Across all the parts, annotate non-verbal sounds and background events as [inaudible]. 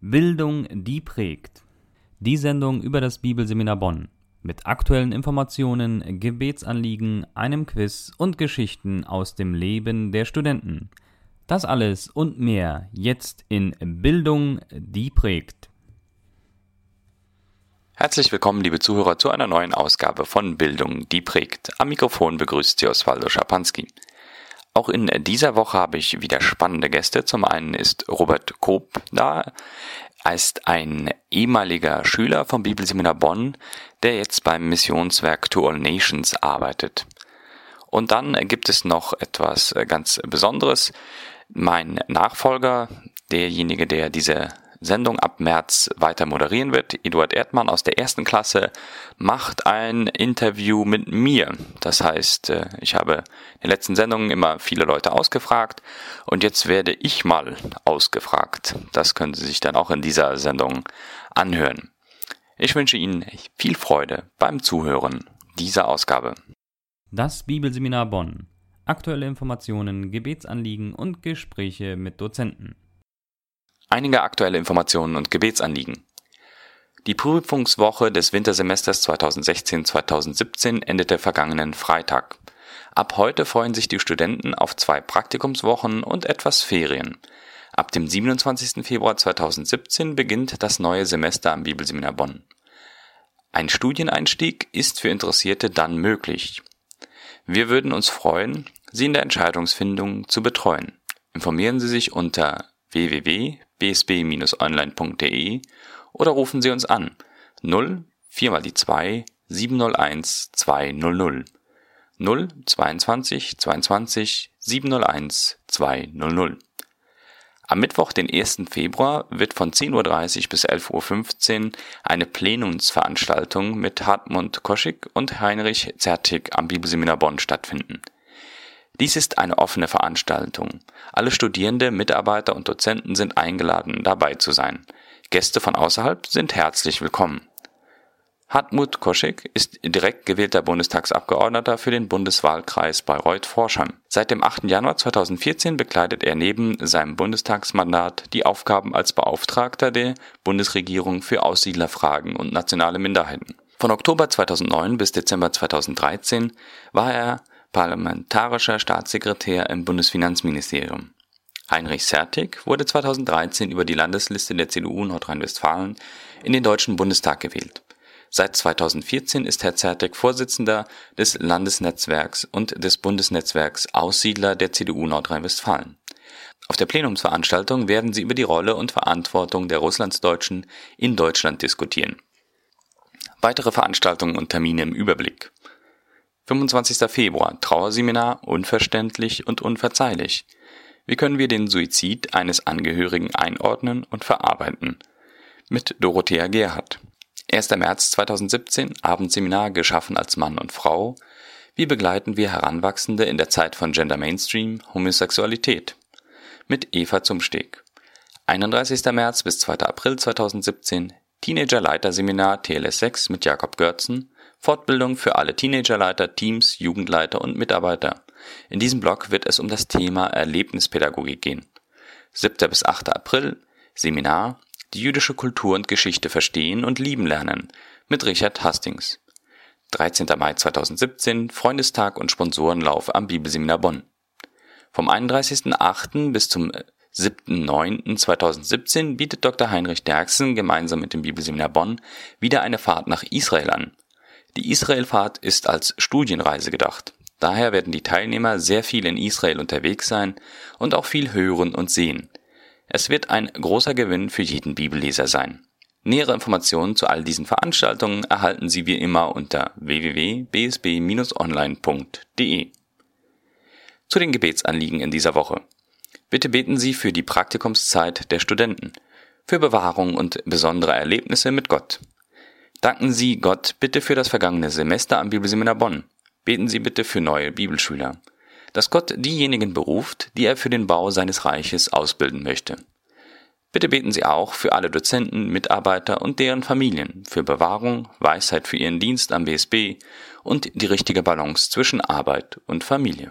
Bildung, die prägt. Die Sendung über das Bibelseminar Bonn. Mit aktuellen Informationen, Gebetsanliegen, einem Quiz und Geschichten aus dem Leben der Studenten. Das alles und mehr jetzt in Bildung, die prägt. Herzlich willkommen, liebe Zuhörer, zu einer neuen Ausgabe von Bildung, die prägt. Am Mikrofon begrüßt Sie Oswaldo Schapanski. Auch in dieser Woche habe ich wieder spannende Gäste. Zum einen ist Robert Koop da. Er ist ein ehemaliger Schüler vom Bibelseminar Bonn, der jetzt beim Missionswerk To All Nations arbeitet. Und dann gibt es noch etwas ganz Besonderes. Mein Nachfolger, derjenige, der diese Sendung ab März weiter moderieren wird. Eduard Erdmann aus der ersten Klasse macht ein Interview mit mir. Das heißt, äh, ich habe in den letzten Sendungen immer viele Leute ausgefragt und jetzt werde ich mal ausgefragt. Das können Sie sich dann auch in dieser Sendung anhören. Ich wünsche Ihnen viel Freude beim Zuhören dieser Ausgabe. Das Bibelseminar Bonn. Aktuelle Informationen, Gebetsanliegen und Gespräche mit Dozenten. Einige aktuelle Informationen und Gebetsanliegen. Die Prüfungswoche des Wintersemesters 2016-2017 endete vergangenen Freitag. Ab heute freuen sich die Studenten auf zwei Praktikumswochen und etwas Ferien. Ab dem 27. Februar 2017 beginnt das neue Semester am Bibelseminar Bonn. Ein Studieneinstieg ist für Interessierte dann möglich. Wir würden uns freuen, Sie in der Entscheidungsfindung zu betreuen. Informieren Sie sich unter www.bsb-online.de oder rufen Sie uns an 0 4 mal die 2 701 200 0 22 22 701 200. Am Mittwoch, den 1. Februar, wird von 10.30 Uhr bis 11.15 Uhr eine Plenumsveranstaltung mit Hartmut Koschik und Heinrich Zertig am Bibelseminar Bonn stattfinden. Dies ist eine offene Veranstaltung. Alle Studierende, Mitarbeiter und Dozenten sind eingeladen, dabei zu sein. Gäste von außerhalb sind herzlich willkommen. Hartmut Koschek ist direkt gewählter Bundestagsabgeordneter für den Bundeswahlkreis Bayreuth-Forchheim. Seit dem 8. Januar 2014 bekleidet er neben seinem Bundestagsmandat die Aufgaben als Beauftragter der Bundesregierung für Aussiedlerfragen und nationale Minderheiten. Von Oktober 2009 bis Dezember 2013 war er parlamentarischer Staatssekretär im Bundesfinanzministerium. Heinrich Sertig wurde 2013 über die Landesliste der CDU Nordrhein-Westfalen in den Deutschen Bundestag gewählt. Seit 2014 ist Herr Zertek Vorsitzender des Landesnetzwerks und des Bundesnetzwerks Aussiedler der CDU Nordrhein-Westfalen. Auf der Plenumsveranstaltung werden sie über die Rolle und Verantwortung der Russlandsdeutschen in Deutschland diskutieren. Weitere Veranstaltungen und Termine im Überblick. 25. Februar Trauerseminar Unverständlich und unverzeihlich. Wie können wir den Suizid eines Angehörigen einordnen und verarbeiten? Mit Dorothea Gerhardt. 1. März 2017 Abendseminar Geschaffen als Mann und Frau. Wie begleiten wir Heranwachsende in der Zeit von Gender Mainstream, Homosexualität? Mit Eva Zumsteg. 31. März bis 2. April 2017 Teenager Leiterseminar TLS 6 mit Jakob Görzen. Fortbildung für alle Teenagerleiter, Teams, Jugendleiter und Mitarbeiter. In diesem Blog wird es um das Thema Erlebnispädagogik gehen. 7. bis 8. April Seminar Die jüdische Kultur und Geschichte verstehen und lieben lernen mit Richard Hastings. 13. Mai 2017 Freundestag und Sponsorenlauf am Bibelseminar Bonn. Vom 31.08. bis zum 7.9.2017 bietet Dr. Heinrich Derksen gemeinsam mit dem Bibelseminar Bonn wieder eine Fahrt nach Israel an. Die Israelfahrt ist als Studienreise gedacht. Daher werden die Teilnehmer sehr viel in Israel unterwegs sein und auch viel hören und sehen. Es wird ein großer Gewinn für jeden Bibelleser sein. Nähere Informationen zu all diesen Veranstaltungen erhalten Sie wie immer unter www.bsb-online.de. Zu den Gebetsanliegen in dieser Woche. Bitte beten Sie für die Praktikumszeit der Studenten, für Bewahrung und besondere Erlebnisse mit Gott, Danken Sie Gott bitte für das vergangene Semester am Bibelseminar Bonn. Beten Sie bitte für neue Bibelschüler. Dass Gott diejenigen beruft, die er für den Bau seines Reiches ausbilden möchte. Bitte beten Sie auch für alle Dozenten, Mitarbeiter und deren Familien, für Bewahrung, Weisheit für ihren Dienst am BSB und die richtige Balance zwischen Arbeit und Familie.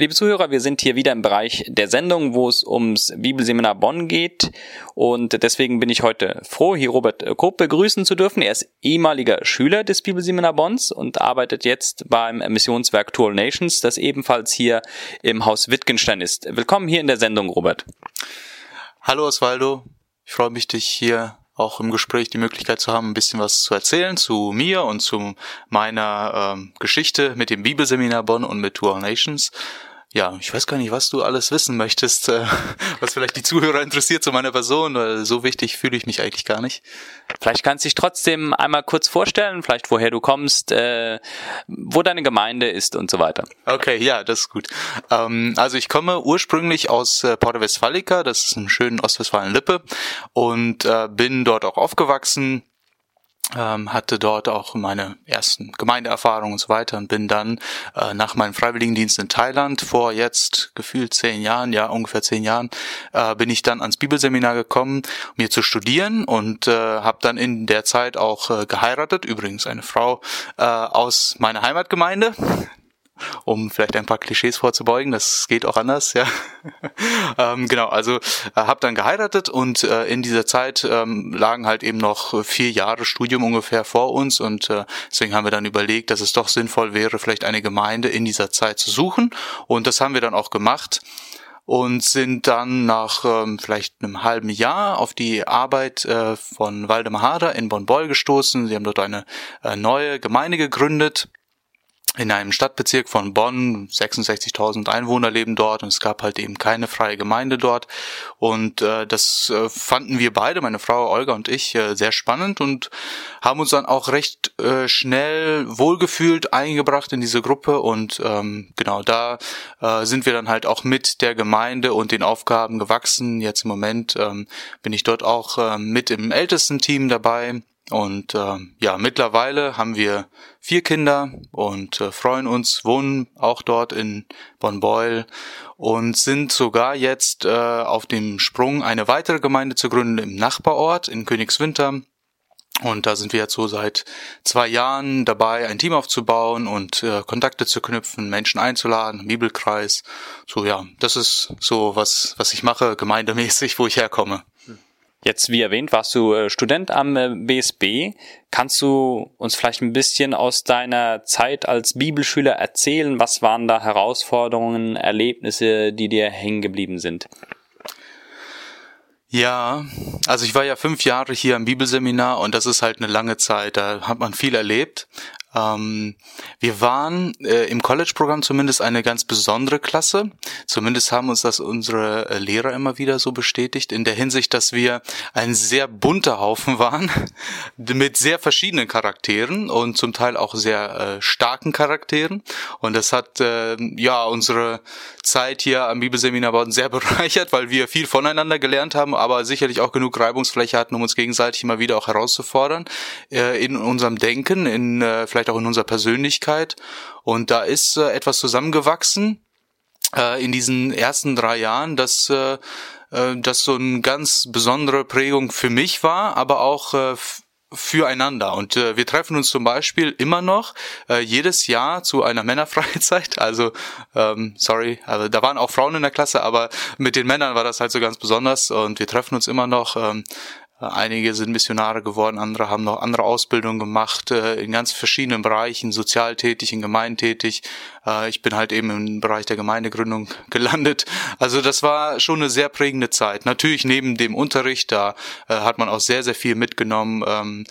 Liebe Zuhörer, wir sind hier wieder im Bereich der Sendung, wo es ums Bibelseminar Bonn geht. Und deswegen bin ich heute froh, hier Robert Kopp begrüßen zu dürfen. Er ist ehemaliger Schüler des Bibelseminar Bonns und arbeitet jetzt beim Missionswerk Tour Nations, das ebenfalls hier im Haus Wittgenstein ist. Willkommen hier in der Sendung, Robert. Hallo Osvaldo, ich freue mich, dich hier auch im Gespräch die Möglichkeit zu haben, ein bisschen was zu erzählen zu mir und zu meiner ähm, Geschichte mit dem Bibelseminar Bonn und mit Tour Nations ja, ich weiß gar nicht, was du alles wissen möchtest, äh, [laughs] was vielleicht die Zuhörer interessiert zu meiner Person, weil so wichtig fühle ich mich eigentlich gar nicht. Vielleicht kannst du dich trotzdem einmal kurz vorstellen, vielleicht woher du kommst, äh, wo deine Gemeinde ist und so weiter. Okay, ja, das ist gut. Ähm, also ich komme ursprünglich aus äh, Porta Westfalica, das ist im schönen Ostwestfalen-Lippe und äh, bin dort auch aufgewachsen ähm, hatte dort auch meine ersten Gemeindeerfahrungen und so weiter und bin dann äh, nach meinem Freiwilligendienst in Thailand vor jetzt gefühlt zehn Jahren, ja ungefähr zehn Jahren, äh, bin ich dann ans Bibelseminar gekommen, um hier zu studieren und äh, habe dann in der Zeit auch äh, geheiratet, übrigens eine Frau äh, aus meiner Heimatgemeinde, um vielleicht ein paar Klischees vorzubeugen. Das geht auch anders, ja. [laughs] ähm, genau, also äh, habe dann geheiratet und äh, in dieser Zeit ähm, lagen halt eben noch vier Jahre Studium ungefähr vor uns und äh, deswegen haben wir dann überlegt, dass es doch sinnvoll wäre, vielleicht eine Gemeinde in dieser Zeit zu suchen und das haben wir dann auch gemacht und sind dann nach ähm, vielleicht einem halben Jahr auf die Arbeit äh, von Waldemar Hader in Bonn-Beul gestoßen. Sie haben dort eine äh, neue Gemeinde gegründet in einem Stadtbezirk von Bonn, 66.000 Einwohner leben dort und es gab halt eben keine freie Gemeinde dort. Und äh, das äh, fanden wir beide, meine Frau Olga und ich, äh, sehr spannend und haben uns dann auch recht äh, schnell wohlgefühlt eingebracht in diese Gruppe. Und ähm, genau da äh, sind wir dann halt auch mit der Gemeinde und den Aufgaben gewachsen. Jetzt im Moment ähm, bin ich dort auch äh, mit im ältesten Team dabei und äh, ja, mittlerweile haben wir vier Kinder und äh, freuen uns, wohnen auch dort in Bonn-Beul und sind sogar jetzt äh, auf dem Sprung, eine weitere Gemeinde zu gründen im Nachbarort in Königswinter. Und da sind wir jetzt so seit zwei Jahren dabei, ein Team aufzubauen und äh, Kontakte zu knüpfen, Menschen einzuladen, Bibelkreis. So ja, das ist so was, was ich mache, gemeindemäßig, wo ich herkomme. Jetzt, wie erwähnt, warst du äh, Student am äh, BSB. Kannst du uns vielleicht ein bisschen aus deiner Zeit als Bibelschüler erzählen? Was waren da Herausforderungen, Erlebnisse, die dir hängen geblieben sind? Ja, also ich war ja fünf Jahre hier im Bibelseminar und das ist halt eine lange Zeit. Da hat man viel erlebt. Ähm, wir waren äh, im College-Programm zumindest eine ganz besondere Klasse. Zumindest haben uns das unsere äh, Lehrer immer wieder so bestätigt, in der Hinsicht, dass wir ein sehr bunter Haufen waren, [laughs] mit sehr verschiedenen Charakteren und zum Teil auch sehr äh, starken Charakteren. Und das hat äh, ja unsere Zeit hier am Bibelseminar [laughs] sehr bereichert, weil wir viel voneinander gelernt haben, aber sicherlich auch genug Reibungsfläche hatten, um uns gegenseitig immer wieder auch herauszufordern äh, in unserem Denken, in äh, vielleicht auch in unserer Persönlichkeit. Und da ist äh, etwas zusammengewachsen äh, in diesen ersten drei Jahren, dass äh, äh das so eine ganz besondere Prägung für mich war, aber auch äh, füreinander. Und äh, wir treffen uns zum Beispiel immer noch äh, jedes Jahr zu einer [laughs] Männerfreizeit. Also, ähm, sorry, also da waren auch Frauen in der Klasse, aber mit den Männern war das halt so ganz besonders. Und wir treffen uns immer noch ähm, Einige sind Missionare geworden, andere haben noch andere Ausbildungen gemacht, äh, in ganz verschiedenen Bereichen, sozial tätig, in Gemeinden tätig. Äh, ich bin halt eben im Bereich der Gemeindegründung [laughs] gelandet. Also das war schon eine sehr prägende Zeit. Natürlich neben dem Unterricht, da äh, hat man auch sehr, sehr viel mitgenommen. Ähm,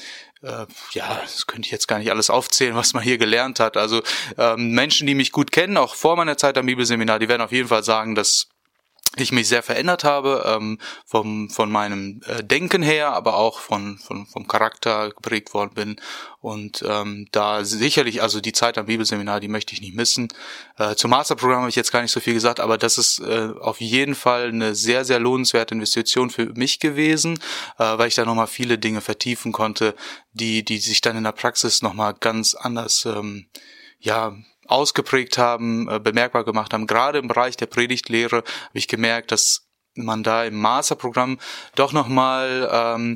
ja, das könnte ich jetzt gar nicht alles aufzählen, was man hier gelernt hat. Also ähm, Menschen, die mich gut kennen, auch vor meiner Zeit am Bibelseminar, die werden auf jeden Fall sagen, dass ich mich sehr verändert habe, ähm, vom, von meinem äh, Denken her, aber auch von, von, vom Charakter geprägt worden bin. Und ähm, da sicherlich, also die Zeit am Bibelseminar, die möchte ich nicht missen. Äh, zum Masterprogramm habe ich jetzt gar nicht so viel gesagt, aber das ist äh, auf jeden Fall eine sehr, sehr lohnenswerte Investition für mich gewesen, äh, weil ich da nochmal viele Dinge vertiefen konnte, die, die sich dann in der Praxis nochmal ganz anders ähm, ja, ausgeprägt haben, äh, bemerkbar gemacht haben. Gerade im Bereich der Predigtlehre habe ich gemerkt, dass man da im Masterprogramm doch nochmal ähm,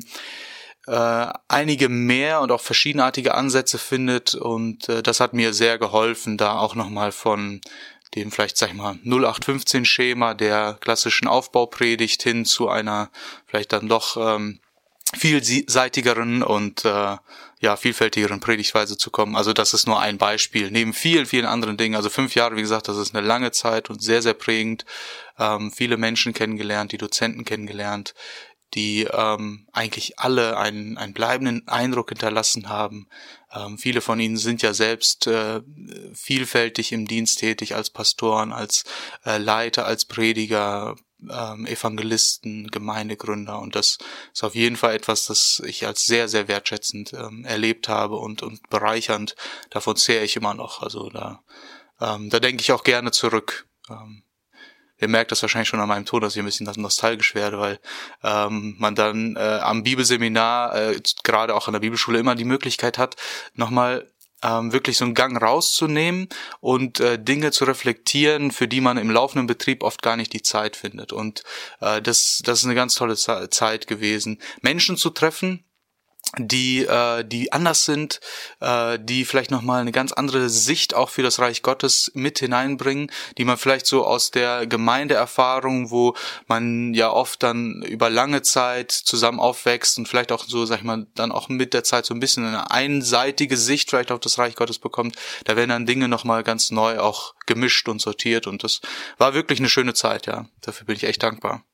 äh, einige mehr und auch verschiedenartige Ansätze findet und äh, das hat mir sehr geholfen, da auch nochmal von dem vielleicht, sag ich mal, 0815-Schema der klassischen Aufbaupredigt hin zu einer vielleicht dann doch ähm, vielseitigeren und äh, ja vielfältigeren Predigtweise zu kommen. Also das ist nur ein Beispiel neben vielen vielen anderen Dingen. Also fünf Jahre, wie gesagt, das ist eine lange Zeit und sehr sehr prägend. Ähm, viele Menschen kennengelernt, die Dozenten kennengelernt, die ähm, eigentlich alle einen, einen bleibenden Eindruck hinterlassen haben. Ähm, viele von ihnen sind ja selbst äh, vielfältig im Dienst tätig als Pastoren, als äh, Leiter, als Prediger, ähm, Evangelisten, Gemeindegründer und das ist auf jeden Fall etwas, das ich als sehr, sehr wertschätzend ähm, erlebt habe und, und bereichernd. Davon zehre ich immer noch. Also da, ähm, da denke ich auch gerne zurück. Ähm, ihr merkt das wahrscheinlich schon an meinem Ton, dass ich ein bisschen nostalgisch werde, weil ähm, man dann äh, am Bibelseminar, äh, gerade auch an der Bibelschule, immer die Möglichkeit hat, nochmal ähm, wirklich so einen Gang rauszunehmen und äh, Dinge zu reflektieren, für die man im laufenden Betrieb oft gar nicht die Zeit findet. Und äh, das, das ist eine ganz tolle Zeit gewesen. Menschen zu treffen, die äh, die anders sind, äh, die vielleicht noch mal eine ganz andere Sicht auch für das Reich Gottes mit hineinbringen, die man vielleicht so aus der Gemeindeerfahrung, wo man ja oft dann über lange Zeit zusammen aufwächst und vielleicht auch so, sag ich mal, dann auch mit der Zeit so ein bisschen eine einseitige Sicht vielleicht auf das Reich Gottes bekommt, da werden dann Dinge noch mal ganz neu auch gemischt und sortiert und das war wirklich eine schöne Zeit, ja. Dafür bin ich echt dankbar.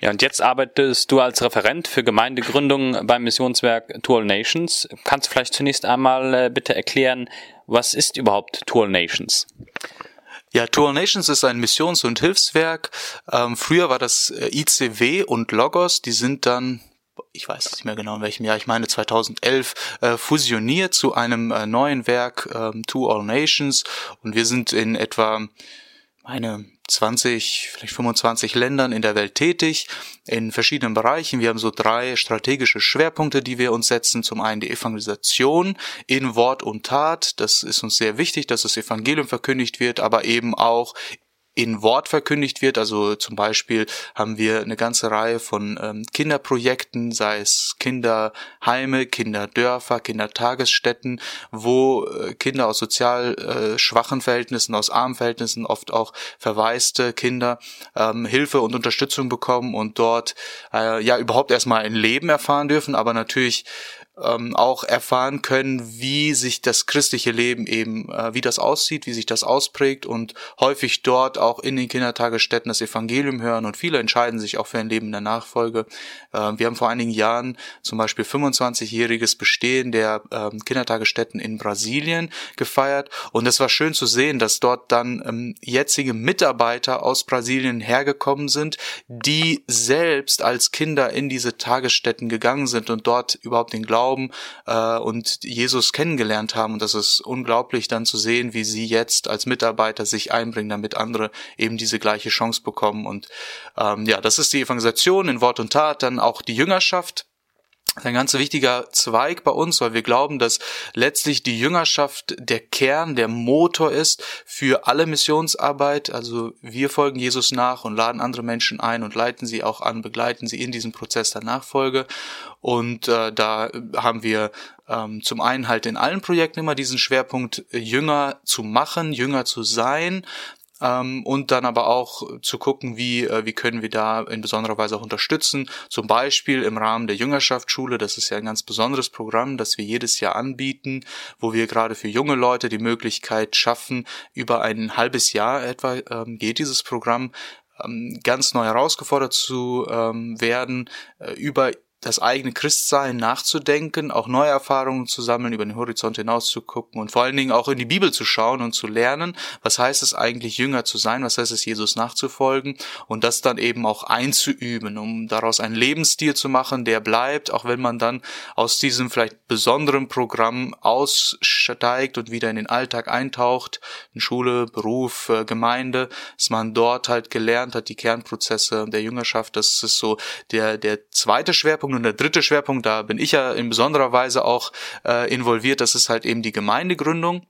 Ja, und jetzt arbeitest du als Referent für Gemeindegründung beim Missionswerk To All Nations. Kannst du vielleicht zunächst einmal äh, bitte erklären, was ist überhaupt To All Nations? Ja, To All Nations ist ein Missions- und Hilfswerk. Ähm, früher war das äh, ICW und Logos, die sind dann ich weiß nicht mehr genau in welchem Jahr, ich meine 2011, äh, fusioniert zu einem äh, neuen Werk, ähm, To All Nations. Und wir sind in etwa meine 20, vielleicht 25 Ländern in der Welt tätig, in verschiedenen Bereichen. Wir haben so drei strategische Schwerpunkte, die wir uns setzen. Zum einen die Evangelisation in Wort und Tat. Das ist uns sehr wichtig, dass das Evangelium verkündigt wird, aber eben auch in Wort verkündigt wird. Also zum Beispiel haben wir eine ganze Reihe von ähm, Kinderprojekten, sei es Kinderheime, Kinderdörfer, Kindertagesstätten, wo äh, Kinder aus sozial äh, schwachen Verhältnissen, aus armen Verhältnissen, oft auch verwaiste Kinder ähm, Hilfe und Unterstützung bekommen und dort äh, ja überhaupt erstmal ein Leben erfahren dürfen, aber natürlich ähm, auch erfahren können, wie sich das christliche Leben eben, äh, wie das aussieht, wie sich das ausprägt und häufig dort auch in den Kindertagesstätten das Evangelium hören und viele entscheiden sich auch für ein Leben in der Nachfolge. Äh, wir haben vor einigen Jahren zum Beispiel 25-jähriges Bestehen der äh, Kindertagesstätten in Brasilien gefeiert und es war schön zu sehen, dass dort dann ähm, jetzige Mitarbeiter aus Brasilien hergekommen sind, die selbst als Kinder in diese Tagesstätten gegangen sind und dort überhaupt den Glauben Glauben äh, und Jesus kennengelernt haben. Und das ist unglaublich dann zu sehen, wie sie jetzt als Mitarbeiter sich einbringen, damit andere eben diese gleiche Chance bekommen. Und ähm, ja, das ist die Evangelisation in Wort und Tat, dann auch die Jüngerschaft ein ganz wichtiger Zweig bei uns, weil wir glauben, dass letztlich die Jüngerschaft der Kern, der Motor ist für alle Missionsarbeit. Also wir folgen Jesus nach und laden andere Menschen ein und leiten sie auch an, begleiten sie in diesem Prozess der Nachfolge. Und äh, da haben wir ähm, zum einen halt in allen Projekten immer diesen Schwerpunkt, Jünger zu machen, Jünger zu sein, ähm, und dann aber auch zu gucken, wie, äh, wie können wir da in besonderer Weise auch unterstützen. Zum Beispiel im Rahmen der Jüngerschaftsschule, das ist ja ein ganz besonderes Programm, das wir jedes Jahr anbieten, wo wir gerade für junge Leute die Möglichkeit schaffen, über ein halbes Jahr etwa ähm, geht dieses Programm, ähm, ganz neu herausgefordert zu ähm, werden, äh, über das eigene Christsein nachzudenken, auch neue Erfahrungen zu sammeln, über den Horizont hinaus zu gucken und vor allen Dingen auch in die Bibel zu schauen und zu lernen, was heißt es eigentlich, Jünger zu sein, was heißt es, Jesus nachzufolgen und das dann eben auch einzuüben, um daraus einen Lebensstil zu machen, der bleibt, auch wenn man dann aus diesem vielleicht besonderen Programm aussteigt und wieder in den Alltag eintaucht, in Schule, Beruf, äh, Gemeinde, dass man dort halt gelernt hat, die Kernprozesse der Jüngerschaft, das ist so der, der zweite Schwerpunkt und der dritte Schwerpunkt, da bin ich ja in besonderer Weise auch äh, involviert, das ist halt eben die Gemeindegründung.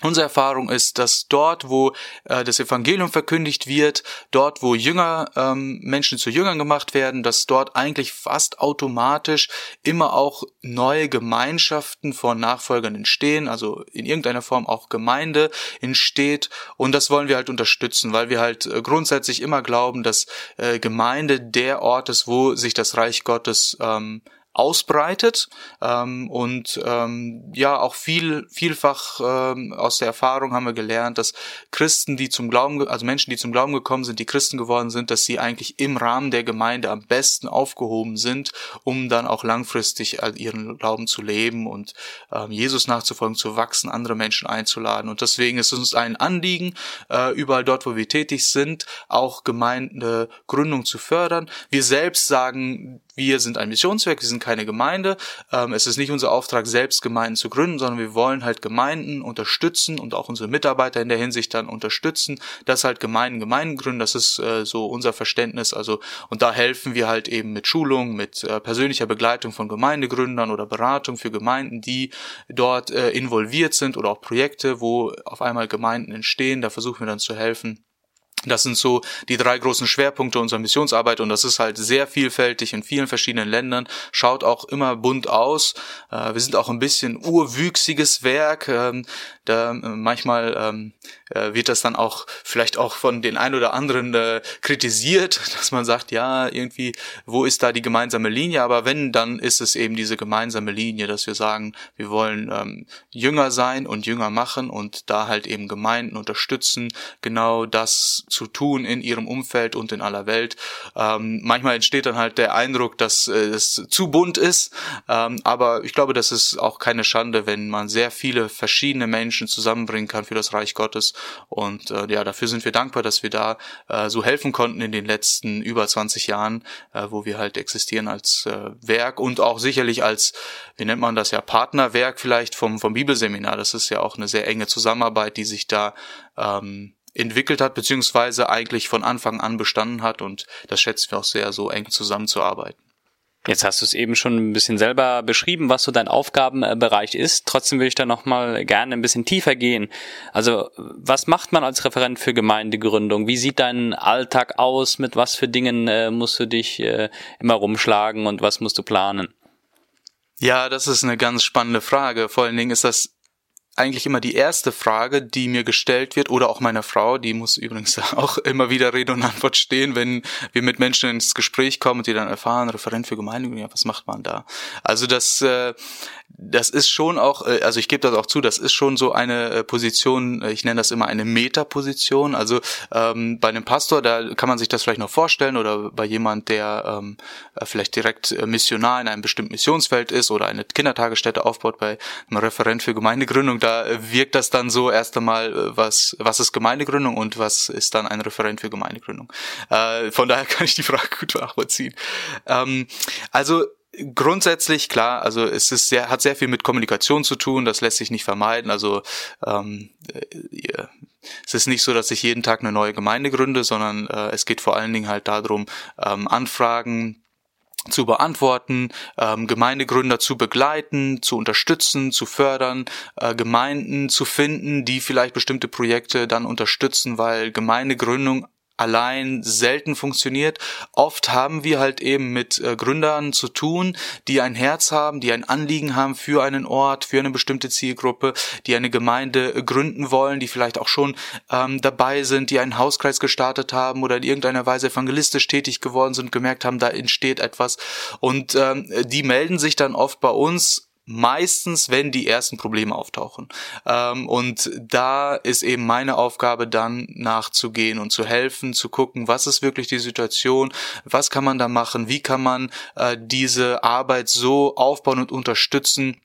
Unsere Erfahrung ist, dass dort, wo äh, das Evangelium verkündigt wird, dort, wo Jünger ähm, Menschen zu Jüngern gemacht werden, dass dort eigentlich fast automatisch immer auch neue Gemeinschaften von Nachfolgern entstehen, also in irgendeiner Form auch Gemeinde entsteht. Und das wollen wir halt unterstützen, weil wir halt äh, grundsätzlich immer glauben, dass äh, Gemeinde der Ort ist, wo sich das Reich Gottes ähm, ausbreitet ähm, und ähm, ja auch viel vielfach ähm, aus der Erfahrung haben wir gelernt, dass Christen, die zum Glauben, also Menschen, die zum Glauben gekommen sind, die Christen geworden sind, dass sie eigentlich im Rahmen der Gemeinde am besten aufgehoben sind, um dann auch langfristig ihren Glauben zu leben und ähm, Jesus nachzufolgen, zu wachsen, andere Menschen einzuladen. Und deswegen ist es uns ein Anliegen, äh, überall dort, wo wir tätig sind, auch Gemeindegründung zu fördern. Wir selbst sagen, wir sind ein Missionswerk, wir sind keine Gemeinde. Ähm, es ist nicht unser Auftrag, selbst Gemeinden zu gründen, sondern wir wollen halt Gemeinden unterstützen und auch unsere Mitarbeiter in der Hinsicht dann unterstützen, dass halt Gemeinden Gemeinden gründen. Das ist äh, so unser Verständnis. Also und da helfen wir halt eben mit Schulung, mit äh, persönlicher Begleitung von Gemeindegründern oder Beratung für Gemeinden, die dort äh, involviert sind oder auch Projekte, wo auf einmal Gemeinden entstehen. Da versuchen wir dann zu helfen das sind so die drei großen Schwerpunkte unserer Missionsarbeit und das ist halt sehr vielfältig in vielen verschiedenen Ländern, schaut auch immer bunt aus. Äh, wir sind auch ein bisschen urwüchsiges Werk. Ähm, da, äh, manchmal ähm, äh, wird das dann auch vielleicht auch von den ein oder anderen kritisiert, [laughs] dass man sagt, ja, irgendwie, wo ist da die gemeinsame Linie? Aber wenn, dann ist es eben diese gemeinsame Linie, dass wir sagen, wir wollen ähm, Jünger sein und Jünger machen und da halt eben Gemeinden unterstützen, genau das zu tun in ihrem Umfeld und in aller Welt. Ähm, manchmal entsteht dann halt der Eindruck, dass äh, es zu bunt ist, ähm, aber ich glaube, das ist auch keine Schande, wenn man sehr viele verschiedene Menschen zusammenbringen kann für das Reich Gottes. Und äh, ja, dafür sind wir dankbar, dass wir da äh, so helfen konnten in den letzten über 20 Jahren, äh, wo wir halt existieren als äh, Werk und auch sicherlich als, wie nennt man das ja, Partnerwerk vielleicht vom, vom Bibelseminar. Das ist ja auch eine sehr enge Zusammenarbeit, die sich da ähm, entwickelt hat, beziehungsweise eigentlich von Anfang an bestanden hat und das schätzen wir auch sehr, so eng zusammenzuarbeiten. Jetzt hast du es eben schon ein bisschen selber beschrieben, was so dein Aufgabenbereich ist. Trotzdem würde ich da nochmal gerne ein bisschen tiefer gehen. Also, was macht man als Referent für Gemeindegründung? Wie sieht dein Alltag aus? Mit was für Dingen äh, musst du dich äh, immer rumschlagen und was musst du planen? Ja, das ist eine ganz spannende Frage. Vor allen Dingen ist das eigentlich immer die erste Frage, die mir gestellt wird, oder auch meiner Frau, die muss übrigens [laughs] auch immer wieder Rede und Antwort stehen, wenn wir mit Menschen ins Gespräch kommen und die dann erfahren, Referent für Gemeinde, ja, was macht man da? Also das, äh, das ist schon auch, äh, also ich gebe das auch zu, das ist schon so eine äh, Position, äh, ich nenne das immer eine Metaposition. Also ähm, bei einem Pastor, da kann man sich das vielleicht noch vorstellen oder bei jemand, der ähm, vielleicht direkt Missionar in einem bestimmten Missionsfeld ist oder eine Kindertagesstätte aufbaut bei einem Referent für Gemeindegründung, da wirkt das dann so erst einmal, was, was ist Gemeindegründung und was ist dann ein Referent für Gemeindegründung. Äh, von daher [laughs] kann ich die Frage gut nachvollziehen. Ähm, also grundsätzlich klar, also es ist sehr, hat sehr viel mit Kommunikation zu tun, das lässt sich nicht vermeiden. Also ähm, äh, es ist nicht so, dass ich jeden Tag eine neue Gemeinde gründe, sondern äh, es geht vor allen Dingen halt darum, ähm, Anfragen zu beantworten, ähm, Gemeindegründer zu begleiten, zu unterstützen, zu fördern, äh, Gemeinden zu finden, die vielleicht bestimmte Projekte dann unterstützen, weil Gemeindegründung allein selten funktioniert. Oft haben wir halt eben mit äh, Gründern zu tun, die ein Herz haben, die ein Anliegen haben für einen Ort, für eine bestimmte Zielgruppe, die eine Gemeinde äh, gründen wollen, die vielleicht auch schon ähm, dabei sind, die einen Hauskreis gestartet haben oder in irgendeiner Weise evangelistisch tätig geworden sind, gemerkt haben, da entsteht etwas. Und ähm, die melden sich dann oft bei uns meistens, wenn die ersten Probleme auftauchen. Ähm, und da ist eben meine Aufgabe dann nachzugehen und zu helfen, zu gucken, was ist wirklich die Situation, was kann man da machen, wie kann man äh, diese Arbeit so aufbauen und unterstützen,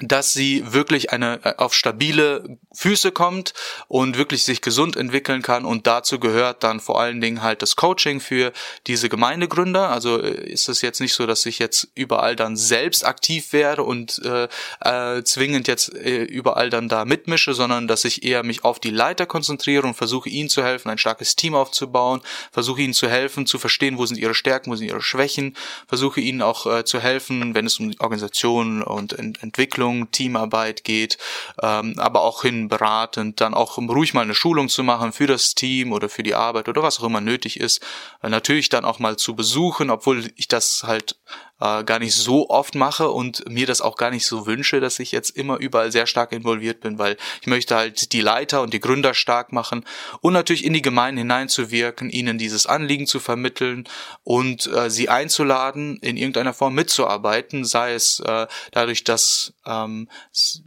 dass sie wirklich eine äh, auf stabile Füße kommt und wirklich sich gesund entwickeln kann. Und dazu gehört dann vor allen Dingen halt das Coaching für diese Gemeindegründer. Also äh, ist es jetzt nicht so, dass ich jetzt überall dann selbst aktiv werde und äh, äh, zwingend jetzt äh, überall dann da mitmische, sondern dass ich eher mich auf die Leiter konzentriere und versuche ihnen zu helfen, ein starkes Team aufzubauen, versuche ihnen zu helfen, zu verstehen, wo sind ihre Stärken, wo sind ihre Schwächen, versuche ihnen auch äh, zu helfen, wenn es um Organisation und Ent Entwicklung Entwicklung, Teamarbeit geht, ähm, aber auch hin beratend, dann auch ruhig mal eine Schulung zu machen für das Team oder für die Arbeit oder was auch immer nötig ist. Äh, natürlich dann auch mal zu besuchen, obwohl ich das halt äh, gar nicht so oft mache und mir das auch gar nicht so wünsche, dass ich jetzt immer überall sehr stark involviert bin, weil ich möchte halt die Leiter und die Gründer stark machen und natürlich in die Gemeinden hineinzuwirken, ihnen dieses Anliegen zu vermitteln und äh, sie einzuladen, in irgendeiner Form mitzuarbeiten, sei es äh, dadurch, dass ähm,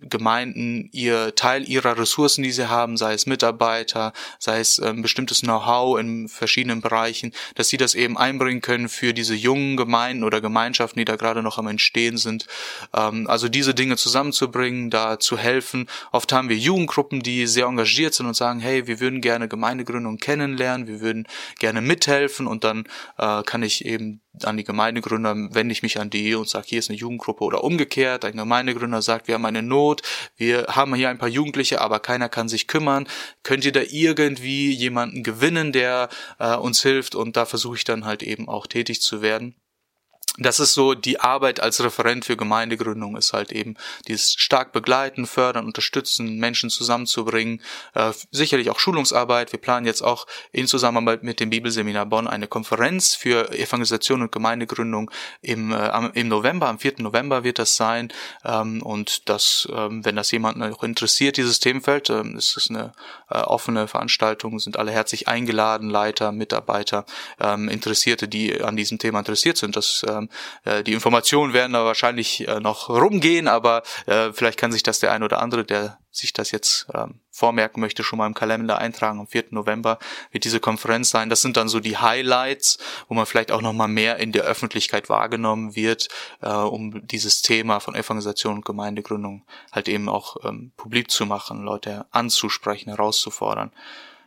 Gemeinden ihr Teil ihrer Ressourcen, die sie haben, sei es Mitarbeiter, sei es ähm, bestimmtes Know-how in verschiedenen Bereichen, dass sie das eben einbringen können für diese jungen Gemeinden oder Gemeinschaften, Gemeinschaften, die da gerade noch am Entstehen sind. Ähm, also diese Dinge zusammenzubringen, da zu helfen. Oft haben wir Jugendgruppen, die sehr engagiert sind und sagen, hey, wir würden gerne Gemeindegründung kennenlernen, wir würden gerne mithelfen und dann äh, kann ich eben an die Gemeindegründer wende ich mich an die und sage, hier ist eine Jugendgruppe oder umgekehrt. Ein Gemeindegründer sagt, wir haben eine Not, wir haben hier ein paar Jugendliche, aber keiner kann sich kümmern. Könnt ihr da irgendwie jemanden gewinnen, der äh, uns hilft? Und da versuche ich dann halt eben auch tätig zu werden das ist so die Arbeit als Referent für Gemeindegründung ist halt eben dieses stark begleiten, fördern, unterstützen, Menschen zusammenzubringen, äh, sicherlich auch Schulungsarbeit. Wir planen jetzt auch in Zusammenarbeit mit dem Bibelseminar Bonn eine Konferenz für Evangelisation und Gemeindegründung im, äh, im November, am 4. November wird das sein ähm, und das, ähm, wenn das jemanden auch interessiert, dieses Themenfeld, ähm, ist es eine äh, offene Veranstaltung, sind alle herzlich eingeladen, Leiter, Mitarbeiter, ähm, Interessierte, die an diesem Thema interessiert sind, das ähm, äh, die Informationen werden da wahrscheinlich äh, noch rumgehen, aber äh, vielleicht kann sich das der ein oder andere, der sich das jetzt ähm, vormerken möchte, schon mal im Kalender eintragen. Am 4. November wird diese Konferenz sein. Das sind dann so die Highlights, wo man vielleicht auch noch mal mehr in der Öffentlichkeit wahrgenommen wird, äh, um dieses Thema von Evangelisation und Gemeindegründung halt eben auch ähm, publik zu machen, Leute anzusprechen, herauszufordern.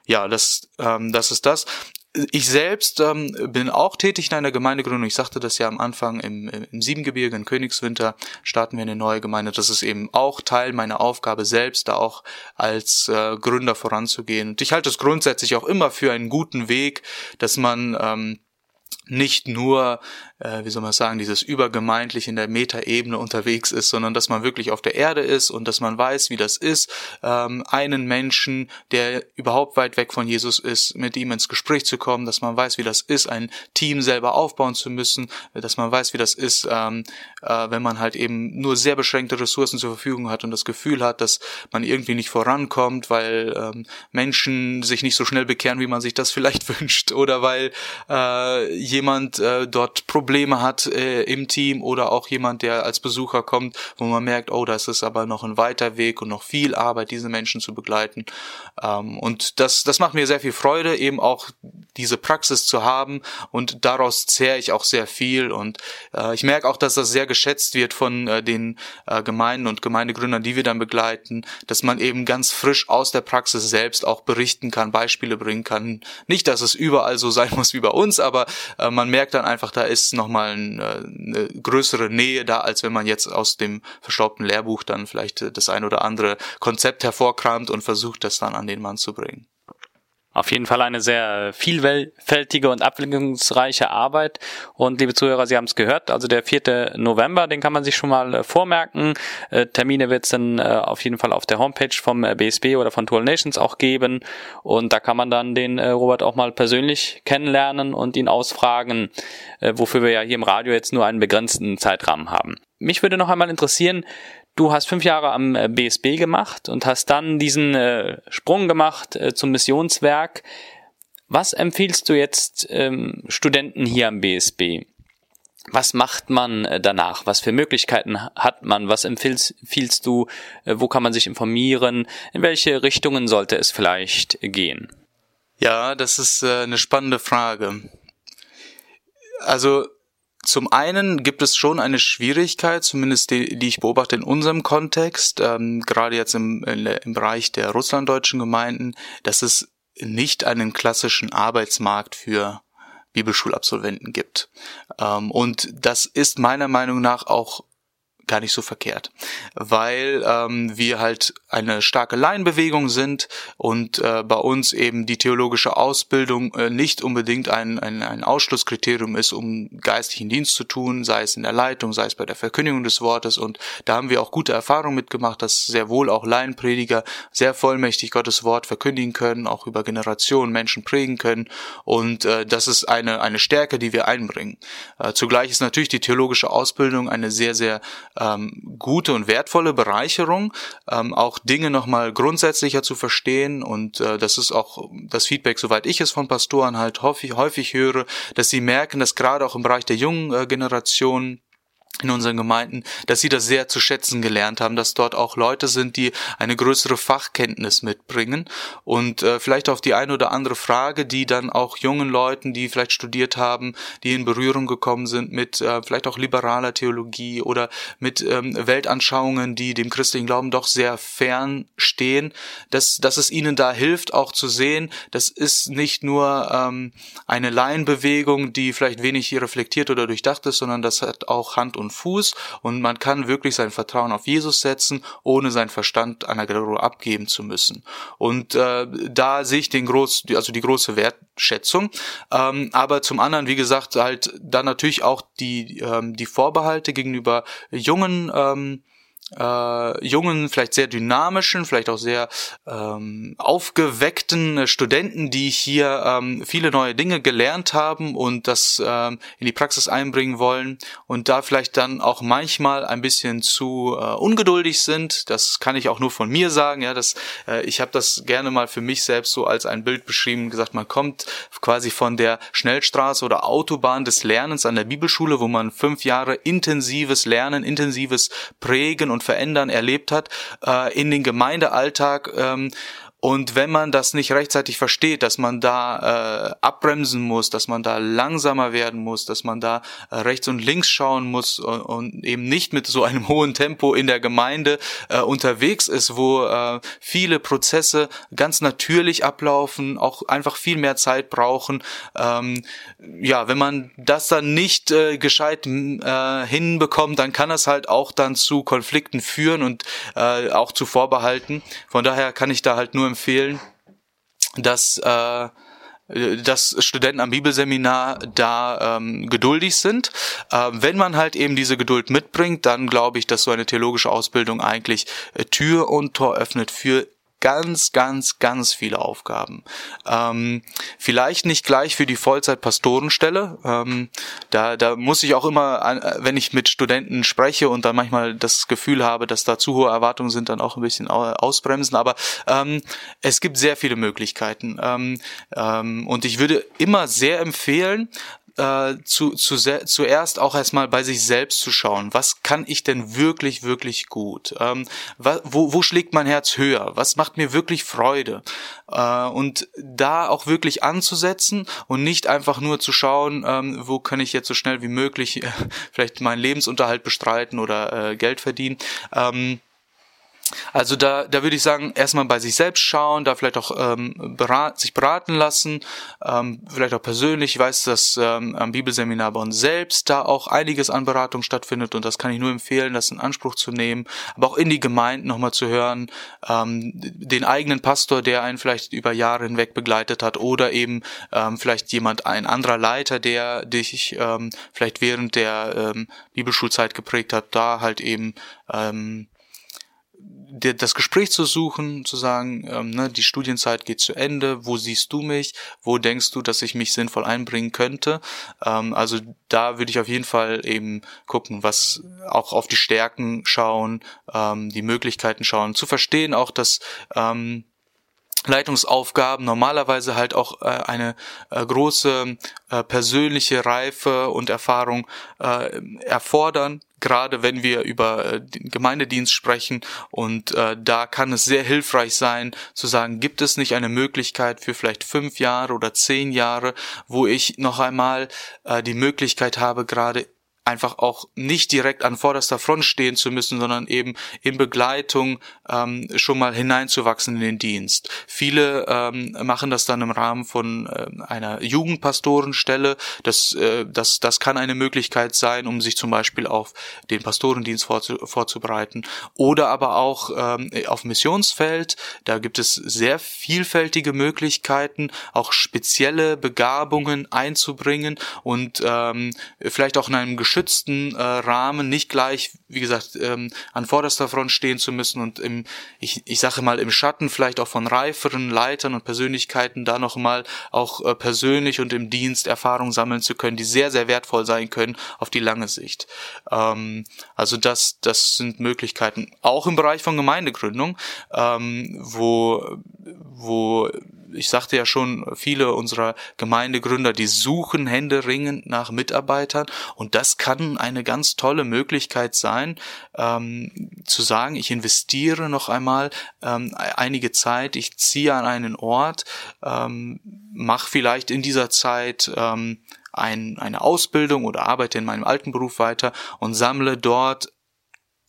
Ja, das, ähm, das ist das ich selbst ähm, bin auch tätig in einer Gemeindegründung. Ich sagte das ja am Anfang, im, im Siebengebirge in Königswinter starten wir eine neue Gemeinde. Das ist eben auch Teil meiner Aufgabe selbst, da auch als äh, Gründer voranzugehen. Und ich halte es grundsätzlich auch immer für einen guten Weg, dass man ähm, nicht nur äh, wie soll man sagen, dieses übergemeindlich in der Metaebene unterwegs ist, sondern dass man wirklich auf der Erde ist und dass man weiß, wie das ist, ähm, einen Menschen, der überhaupt weit weg von Jesus ist, mit ihm ins Gespräch zu kommen, dass man weiß, wie das ist, ein Team selber aufbauen zu müssen, dass man weiß, wie das ist, ähm, äh, wenn man halt eben nur sehr beschränkte Ressourcen zur Verfügung hat und das Gefühl hat, dass man irgendwie nicht vorankommt, weil ähm, Menschen sich nicht so schnell bekehren, wie man sich das [laughs] vielleicht wünscht, oder weil äh, jemand äh, dort Probleme hat äh, im Team oder auch jemand, der als Besucher kommt, wo man merkt, oh, das ist aber noch ein weiter Weg und noch viel Arbeit, diese Menschen zu begleiten. Ähm, und das, das macht mir sehr viel Freude, eben auch diese Praxis zu haben und daraus zehre ich auch sehr viel und äh, ich merke auch, dass das sehr geschätzt wird von äh, den äh, Gemeinden und Gemeindegründern, die wir dann begleiten, dass man eben ganz frisch aus der Praxis selbst auch berichten kann, Beispiele bringen kann. Nicht, dass es überall so sein [laughs] muss wie bei uns, aber äh, man merkt dann einfach, da ist nochmal eine, eine größere Nähe da, als wenn man jetzt aus dem verstaubten Lehrbuch dann vielleicht das ein oder andere Konzept hervorkramt und versucht, das dann an den Mann zu bringen. Auf jeden Fall eine sehr vielfältige und abwechslungsreiche Arbeit. Und liebe Zuhörer, Sie haben es gehört, also der 4. November, den kann man sich schon mal äh, vormerken. Äh, Termine wird es dann äh, auf jeden Fall auf der Homepage vom BSB oder von Tool Nations auch geben. Und da kann man dann den Robert auch mal persönlich kennenlernen und ihn ausfragen, wofür wir ja hier im Radio jetzt nur einen begrenzten Zeitrahmen haben. Mich würde noch einmal interessieren, Du hast fünf Jahre am BSB äh, gemacht und hast dann diesen äh, Sprung gemacht äh, zum Missionswerk. Was empfiehlst du jetzt ähm, Studenten hier am BSB? Was macht man äh, danach? Was für Möglichkeiten hat man? Was empfiehlst, empfiehlst du? Äh, wo kann man sich informieren? In welche Richtungen sollte es vielleicht gehen? Ja, das ist eine spannende Frage. Also zum einen gibt es schon eine Schwierigkeit, zumindest die, die ich beobachte in unserem Kontext, ähm, gerade jetzt im, im Bereich der russlanddeutschen Gemeinden, dass es nicht einen klassischen Arbeitsmarkt für Bibelschulabsolventen gibt. Ähm, und das ist meiner Meinung nach auch gar nicht so verkehrt, weil ähm, wir halt eine starke Laienbewegung sind und äh, bei uns eben die theologische Ausbildung äh, nicht unbedingt ein, ein, ein Ausschlusskriterium ist, um geistlichen Dienst zu tun, sei es in der Leitung, sei es bei der Verkündigung des Wortes. Und da haben wir auch gute Erfahrungen mitgemacht, dass sehr wohl auch Laienprediger sehr vollmächtig Gottes Wort verkündigen können, auch über Generationen Menschen prägen können. Und äh, das ist eine, eine Stärke, die wir einbringen. Äh, zugleich ist natürlich die theologische Ausbildung eine sehr, sehr ähm, gute und wertvolle Bereicherung, ähm, auch Dinge nochmal grundsätzlicher zu verstehen. Und äh, das ist auch das Feedback, soweit ich es von Pastoren halt häufig, häufig höre, dass sie merken, dass gerade auch im Bereich der jungen äh, Generation in unseren Gemeinden, dass sie das sehr zu schätzen gelernt haben, dass dort auch Leute sind, die eine größere Fachkenntnis mitbringen. Und äh, vielleicht auf die eine oder andere Frage, die dann auch jungen Leuten, die vielleicht studiert haben, die in Berührung gekommen sind mit äh, vielleicht auch liberaler Theologie oder mit ähm, Weltanschauungen, die dem christlichen Glauben doch sehr fern stehen, dass, dass es ihnen da hilft, auch zu sehen, das ist nicht nur ähm, eine Laienbewegung, die vielleicht wenig reflektiert oder durchdacht ist, sondern das hat auch Hand und Fuß und man kann wirklich sein Vertrauen auf Jesus setzen, ohne seinen Verstand einer Galerie abgeben zu müssen. Und äh, da sehe ich den groß, also die große Wertschätzung. Ähm, aber zum anderen, wie gesagt, halt dann natürlich auch die ähm, die Vorbehalte gegenüber jungen ähm, äh, jungen, vielleicht sehr dynamischen, vielleicht auch sehr ähm, aufgeweckten Studenten, die hier ähm, viele neue Dinge gelernt haben und das ähm, in die Praxis einbringen wollen und da vielleicht dann auch manchmal ein bisschen zu äh, ungeduldig sind. Das kann ich auch nur von mir sagen. Ja, das, äh, ich habe das gerne mal für mich selbst so als ein Bild beschrieben, gesagt, man kommt quasi von der Schnellstraße oder Autobahn des Lernens an der Bibelschule, wo man fünf Jahre intensives Lernen, intensives Prägen und Verändern erlebt hat, äh, in den Gemeindealltag ähm, und wenn man das nicht rechtzeitig versteht, dass man da äh, abbremsen muss, dass man da langsamer werden muss, dass man da äh, rechts und links schauen muss und, und, eben nicht mit so einem [laughs] hohen Tempo in der Gemeinde äh, unterwegs ist, wo äh, viele Prozesse ganz natürlich ablaufen, auch einfach viel mehr Zeit brauchen. Ähm, ja, wenn man das dann nicht äh, gescheit äh, hinbekommt, dann kann es halt auch dann zu Konflikten führen und äh, auch zu Vorbehalten. Von daher kann ich da halt nur empfehlen, dass äh, dass Studenten am Bibelseminar da ähm, geduldig sind. Äh, wenn man halt eben diese Geduld mitbringt, dann glaube ich, dass so eine theologische Ausbildung eigentlich äh, Tür und Tor öffnet für ganz, ganz, ganz viele Aufgaben. Ähm, vielleicht nicht gleich für die Vollzeit-Pastorenstelle. Ähm, da, da muss ich auch immer, wenn ich mit Studenten spreche und dann manchmal das Gefühl habe, dass da zu hohe Erwartungen sind, dann auch ein bisschen ausbremsen. Aber ähm, es gibt sehr viele Möglichkeiten. Ähm, ähm, und ich würde immer sehr empfehlen, äh, zu, zu zuerst auch erstmal bei sich selbst zu schauen, was kann ich denn wirklich, wirklich gut? Ähm, wo, wo schlägt mein Herz höher? Was macht mir wirklich Freude? Äh, und da auch wirklich anzusetzen und nicht einfach nur zu schauen, ähm, wo kann ich jetzt so schnell wie möglich äh, vielleicht meinen Lebensunterhalt bestreiten oder äh, Geld verdienen. Ähm, also da, da würde ich sagen, erstmal bei sich selbst schauen, da vielleicht auch ähm, berat, sich beraten lassen, ähm, vielleicht auch persönlich. Ich weiß, dass ähm, am Bibelseminar bei uns selbst da auch einiges an Beratung stattfindet und das kann ich nur empfehlen, das in Anspruch zu nehmen, aber auch in die Gemeinden nochmal zu hören, ähm, den eigenen Pastor, der einen vielleicht über Jahre hinweg begleitet hat oder eben ähm, vielleicht jemand, ein anderer Leiter, der dich ähm, vielleicht während der ähm, Bibelschulzeit geprägt hat, da halt eben ähm, das Gespräch zu suchen, zu sagen, ähm, ne, die Studienzeit geht zu Ende, wo siehst du mich, wo denkst du, dass ich mich sinnvoll einbringen könnte. Ähm, also da würde ich auf jeden Fall eben gucken, was auch auf die Stärken schauen, ähm, die Möglichkeiten schauen, zu verstehen auch, dass ähm, Leitungsaufgaben normalerweise halt auch äh, eine äh, große äh, persönliche Reife und Erfahrung äh, erfordern, gerade wenn wir über äh, den Gemeindedienst sprechen. Und äh, da kann es sehr hilfreich sein zu sagen, gibt es nicht eine Möglichkeit für vielleicht fünf Jahre oder zehn Jahre, wo ich noch einmal äh, die Möglichkeit habe, gerade einfach auch nicht direkt an vorderster Front stehen zu müssen, sondern eben in Begleitung ähm, schon mal hineinzuwachsen in den Dienst. Viele ähm, machen das dann im Rahmen von äh, einer Jugendpastorenstelle. Das, äh, das, das kann eine Möglichkeit sein, um sich zum Beispiel auf den Pastorendienst vorzu vorzubereiten. Oder aber auch ähm, auf Missionsfeld. Da gibt es sehr vielfältige Möglichkeiten, auch spezielle Begabungen einzubringen und ähm, vielleicht auch in einem geschützten äh, Rahmen, nicht gleich, wie gesagt, ähm, an vorderster Front stehen zu müssen und im, ich, ich sage mal, im Schatten vielleicht auch von reiferen Leitern und Persönlichkeiten da nochmal auch äh, persönlich und im Dienst Erfahrungen sammeln zu können, die sehr, sehr wertvoll sein können auf die lange Sicht. Ähm, also das, das sind Möglichkeiten, auch im Bereich von Gemeindegründung, ähm, wo, wo ich sagte ja schon, viele unserer Gemeindegründer, die suchen händeringend nach Mitarbeitern. Und das kann eine ganz tolle Möglichkeit sein, ähm, zu sagen, ich investiere noch einmal ähm, einige Zeit, ich ziehe an einen Ort, ähm, mache vielleicht in dieser Zeit ähm, ein, eine Ausbildung oder arbeite in meinem alten Beruf weiter und sammle dort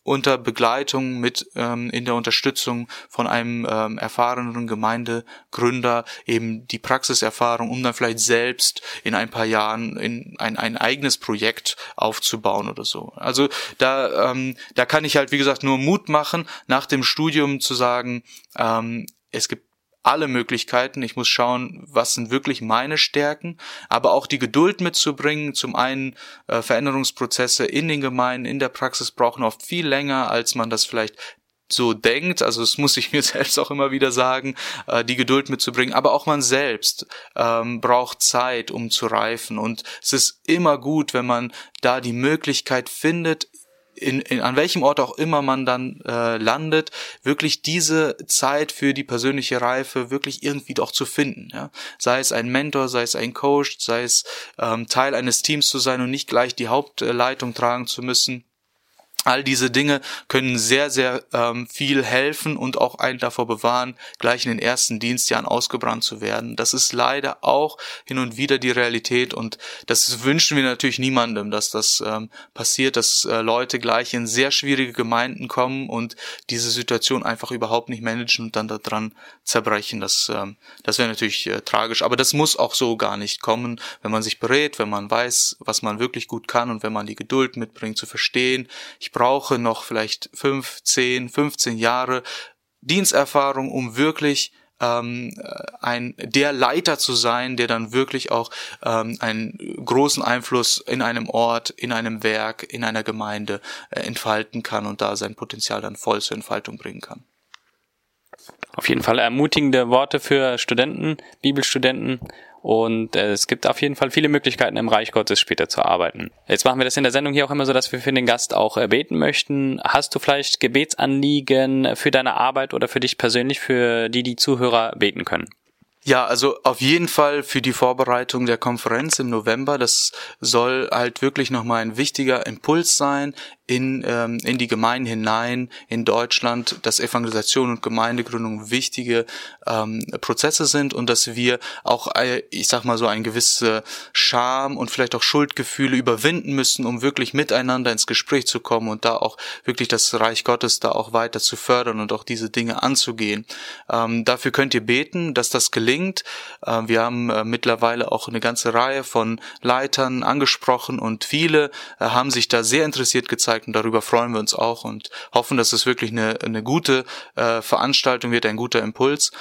unter Begleitung mit ähm, in der Unterstützung von einem ähm, erfahrenen Gemeindegründer eben die Praxiserfahrung, um dann vielleicht selbst in ein paar Jahren in ein, ein eigenes Projekt aufzubauen oder so. Also da ähm, da kann ich halt wie gesagt nur Mut machen nach dem Studium zu sagen, ähm, es gibt alle Möglichkeiten. Ich muss schauen, was sind wirklich meine Stärken, aber auch die Geduld mitzubringen. Zum einen äh, Veränderungsprozesse in den Gemeinden, in der Praxis brauchen oft viel länger, als man das vielleicht so denkt, also das muss ich [laughs] mir selbst auch immer wieder sagen, äh, die Geduld mitzubringen, aber auch man selbst ähm, braucht Zeit, um zu reifen und es ist immer gut, wenn man da die Möglichkeit findet, in, in, an welchem Ort auch immer man dann äh, landet, wirklich diese Zeit für die persönliche Reife wirklich irgendwie doch zu finden. Ja? Sei es ein Mentor, sei es ein Coach, sei es ähm, Teil eines Teams zu sein und nicht gleich die Hauptleitung tragen zu müssen. All diese Dinge können sehr, sehr ähm, viel helfen und auch einen davor bewahren, gleich in den ersten Dienstjahren ausgebrannt zu werden. Das ist leider auch hin und wieder die Realität und das wünschen wir natürlich niemandem, dass das ähm, passiert, dass äh, Leute gleich in sehr schwierige Gemeinden kommen und diese Situation einfach überhaupt nicht managen und dann daran zerbrechen. Das, ähm, das wäre natürlich äh, tragisch, aber das muss auch so gar nicht kommen, wenn man sich berät, wenn man weiß, was man wirklich gut kann und wenn man die Geduld mitbringt zu verstehen. Ich brauche noch vielleicht fünf, zehn, 15 Jahre Diensterfahrung, um wirklich ähm, ein der Leiter zu sein, der dann wirklich auch ähm, einen großen Einfluss in einem Ort, in einem Werk, in einer Gemeinde äh, entfalten kann und da sein Potenzial dann voll zur Entfaltung bringen kann. Auf jeden Fall ermutigende Worte für Studenten, Bibelstudenten und äh, es gibt auf jeden Fall viele Möglichkeiten im Reich Gottes später zu arbeiten. Jetzt machen wir das in der Sendung hier auch immer so, dass wir für den Gast auch äh, beten möchten. Hast du vielleicht Gebetsanliegen für deine Arbeit oder für dich persönlich, für die die Zuhörer beten können? Ja, also auf jeden Fall für die Vorbereitung der Konferenz im November. Das soll halt wirklich nochmal ein wichtiger Impuls sein in, ähm, in die Gemeinden hinein in Deutschland, dass Evangelisation und Gemeindegründung wichtige ähm, Prozesse sind und dass wir auch, äh, ich sag mal so, ein gewisse Scham und vielleicht auch Schuldgefühle überwinden müssen, um wirklich miteinander ins Gespräch zu kommen und da auch wirklich das Reich Gottes da auch weiter zu fördern und auch diese Dinge anzugehen. Ähm, dafür könnt ihr beten, dass das gelingt. Äh, wir haben äh, mittlerweile auch eine ganze Reihe von Leitern angesprochen und viele äh, haben sich da sehr interessiert gezeigt, und darüber freuen wir uns auch und hoffen, dass es wirklich eine, eine gute äh, Veranstaltung wird, ein guter Impuls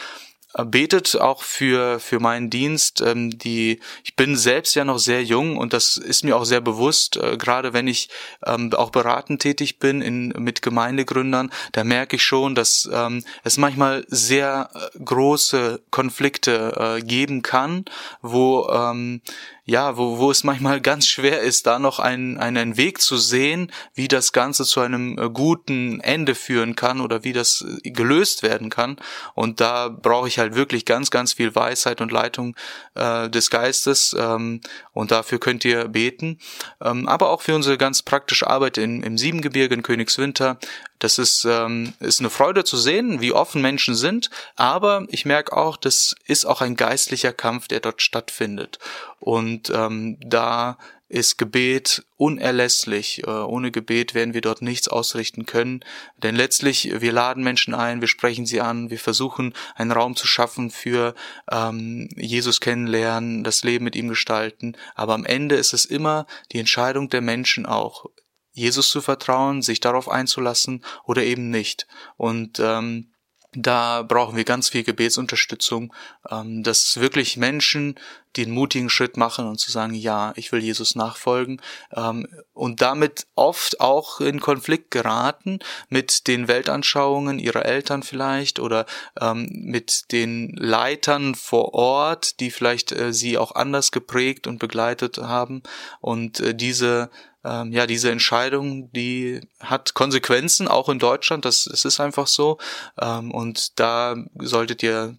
betet auch für für meinen Dienst. Ähm, die ich bin selbst ja noch sehr jung und das ist mir auch sehr bewusst. Äh, gerade wenn ich ähm, auch beratend tätig bin in, mit Gemeindegründern, da merke ich schon, dass ähm, es manchmal sehr äh, große Konflikte äh, geben kann, wo ähm, ja, wo, wo es manchmal ganz schwer ist, da noch einen, einen Weg zu sehen, wie das Ganze zu einem äh, guten Ende führen kann oder wie das äh, gelöst werden kann. Und da brauche ich halt wirklich ganz, ganz viel Weisheit und Leitung äh, des Geistes. Ähm, und dafür könnt ihr beten. Ähm, aber auch für unsere ganz praktische Arbeit in, im Siebengebirge in Königswinter. Das ist, ähm, ist eine Freude zu sehen, wie offen Menschen sind. Aber ich merke auch, das ist auch ein geistlicher Kampf, der dort stattfindet. Und ähm, da ist Gebet unerlässlich. Äh, ohne Gebet werden wir dort nichts ausrichten können. Denn letztlich, wir laden Menschen ein, wir sprechen sie an, wir versuchen einen Raum zu schaffen für ähm, Jesus kennenlernen, das Leben mit ihm gestalten. Aber am Ende ist es immer die Entscheidung der Menschen auch. Jesus zu vertrauen, sich darauf einzulassen oder eben nicht. Und ähm, da brauchen wir ganz viel Gebetsunterstützung, ähm, dass wirklich Menschen den mutigen Schritt machen und zu sagen, ja, ich will Jesus nachfolgen ähm, und damit oft auch in Konflikt geraten mit den Weltanschauungen ihrer Eltern vielleicht oder ähm, mit den Leitern vor Ort, die vielleicht äh, sie auch anders geprägt und begleitet haben. Und äh, diese ähm, ja, diese Entscheidung, die hat Konsequenzen, auch in Deutschland, das, das ist einfach so. Ähm, und da solltet ihr,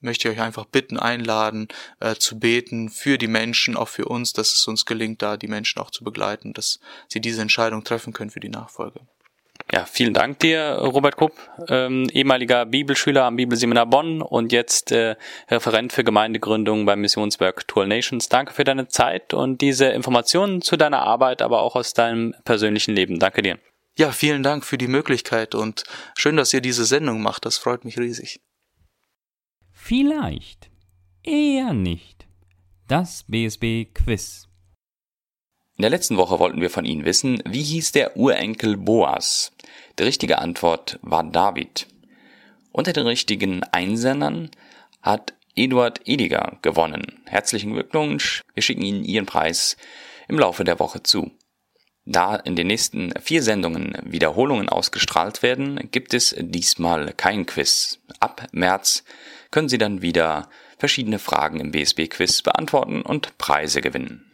möchte ich euch einfach bitten, einladen, äh, zu beten für die Menschen, auch für uns, dass es uns gelingt, da die Menschen auch zu begleiten, dass sie diese Entscheidung treffen können für die Nachfolge. Ja, vielen Dank dir, Robert Kupp, ähm, ehemaliger Bibelschüler am Bibelseminar Bonn und jetzt äh, Referent für Gemeindegründung beim Missionswerk Tour Nations. Danke für deine Zeit und diese Informationen zu deiner Arbeit, aber auch aus deinem persönlichen Leben. Danke dir. Ja, vielen Dank für die Möglichkeit und schön, dass ihr diese Sendung macht. Das freut mich riesig. Vielleicht, eher nicht. Das BSB Quiz. In der letzten Woche wollten wir von Ihnen wissen, wie hieß der Urenkel Boas? Die richtige Antwort war David. Unter den richtigen Einsendern hat Eduard Ediger gewonnen. Herzlichen Glückwunsch. Wir schicken Ihnen Ihren Preis im Laufe der Woche zu. Da in den nächsten vier Sendungen Wiederholungen ausgestrahlt werden, gibt es diesmal kein Quiz. Ab März können Sie dann wieder verschiedene Fragen im BSB Quiz beantworten und Preise gewinnen.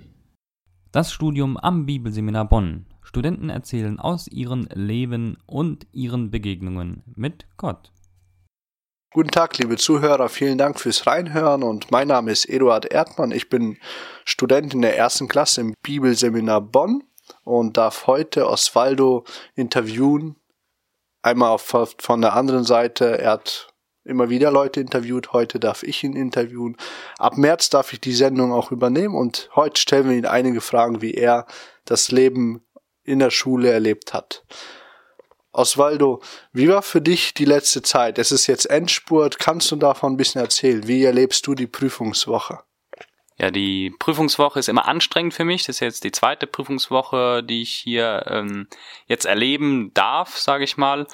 Das Studium am Bibelseminar Bonn. Studenten erzählen aus ihrem Leben und ihren Begegnungen mit Gott. Guten Tag, liebe Zuhörer, vielen Dank fürs Reinhören und mein Name ist Eduard Erdmann. Ich bin Student in der ersten Klasse im Bibelseminar Bonn und darf heute Osvaldo interviewen. Einmal von der anderen Seite, er hat immer wieder Leute interviewt. Heute darf ich ihn interviewen. Ab März darf ich die Sendung auch übernehmen und heute stellen wir ihn einige Fragen, wie er das Leben in der Schule erlebt hat. Osvaldo, wie war für dich die letzte Zeit? Es ist jetzt Endspurt. Kannst du davon ein bisschen erzählen? Wie erlebst du die Prüfungswoche? Ja, die Prüfungswoche ist immer anstrengend für mich. Das ist jetzt die zweite Prüfungswoche, die ich hier ähm, jetzt erleben darf, sage ich mal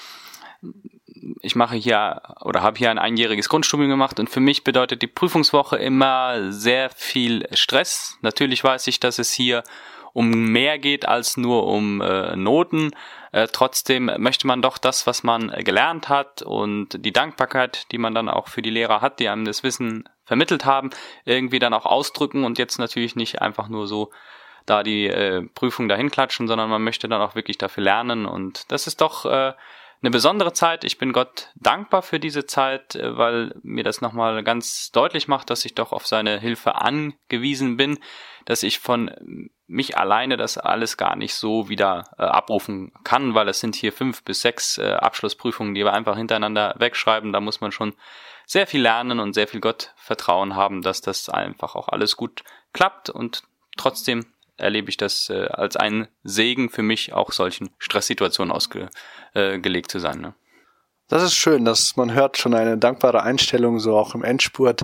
ich mache hier oder habe hier ein einjähriges Grundstudium gemacht und für mich bedeutet die Prüfungswoche immer sehr viel Stress. Natürlich weiß ich, dass es hier um mehr geht als nur um äh, Noten. Äh, trotzdem möchte man doch das, was man gelernt hat und die Dankbarkeit, die man dann auch für die Lehrer hat, die einem das Wissen vermittelt haben, irgendwie dann auch ausdrücken und jetzt natürlich nicht einfach nur so da die äh, Prüfung dahin klatschen, sondern man möchte dann auch wirklich dafür lernen und das ist doch äh, eine besondere Zeit. Ich bin Gott dankbar für diese Zeit, äh, weil mir das nochmal ganz deutlich macht, dass ich doch auf seine Hilfe angewiesen bin, dass ich von mich alleine das alles gar nicht so wieder äh, abrufen kann, weil es sind hier fünf bis sechs äh, Abschlussprüfungen, die wir einfach hintereinander wegschreiben. Da muss man schon sehr viel lernen und sehr viel Gott Vertrauen haben, dass das einfach auch alles gut klappt und trotzdem erlebe ich das äh, als einen Segen für mich, auch solchen Stresssituationen ausgelegt äh, zu sein. Ne? Das ist schön, dass man hört schon eine dankbare Einstellung, so auch im Endspurt.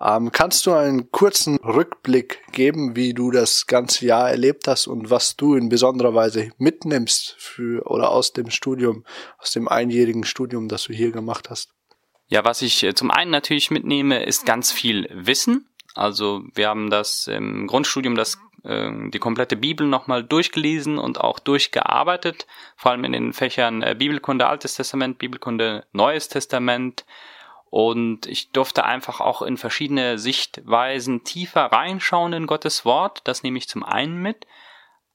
Ähm, kannst du einen kurzen Rückblick geben, wie du das ganze Jahr erlebt hast und was du in besonderer Weise mitnimmst für oder aus dem Studium, aus dem einjährigen Studium, das du hier gemacht hast? Ja, was ich äh, zum einen natürlich mitnehme, ist ganz viel Wissen. Also wir haben das im Grundstudium das ähm, die komplette Bibel nochmal durchgelesen und auch durchgearbeitet, vor allem in den Fächern äh, Bibelkunde Altes Testament, Bibelkunde Neues Testament. Und ich durfte einfach auch in verschiedene Sichtweisen tiefer reinschauen in Gottes Wort. Das nehme ich zum einen mit.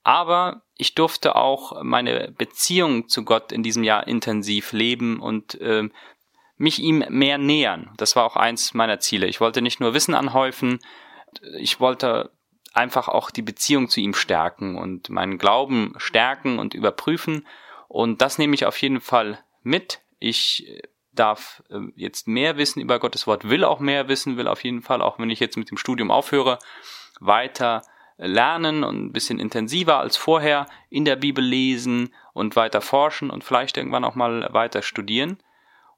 Aber ich durfte auch meine Beziehung zu Gott in diesem Jahr intensiv leben und äh, mich ihm mehr nähern. Das war auch eins meiner Ziele. Ich wollte nicht nur Wissen anhäufen, ich wollte einfach auch die Beziehung zu ihm stärken und meinen Glauben stärken und überprüfen. Und das nehme ich auf jeden Fall mit. Ich äh, darf äh, jetzt mehr wissen über Gottes Wort, will auch mehr wissen, will auf jeden Fall, auch wenn ich jetzt mit dem Studium aufhöre, weiter lernen und ein bisschen intensiver als vorher in der Bibel lesen und weiter forschen und vielleicht irgendwann auch mal weiter studieren.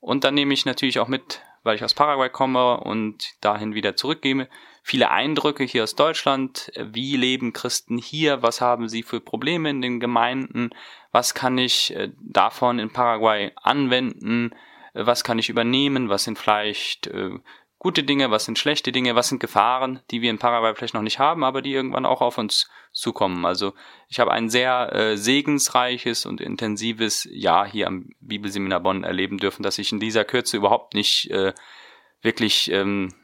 Und dann nehme ich natürlich auch mit, weil ich aus Paraguay komme und dahin wieder zurückgehe, viele Eindrücke hier aus Deutschland. Wie leben Christen hier? Was haben sie für Probleme in den Gemeinden? Was kann ich äh, davon in Paraguay anwenden? Was kann ich übernehmen? Was sind vielleicht äh, gute Dinge, was sind schlechte Dinge, was sind Gefahren, die wir in Paraguay vielleicht noch nicht haben, aber die irgendwann auch auf uns zukommen. Also ich habe ein sehr äh, segensreiches und intensives Jahr hier am Bibelseminar Bonn erleben dürfen, dass ich in dieser Kürze überhaupt nicht äh, wirklich ähm,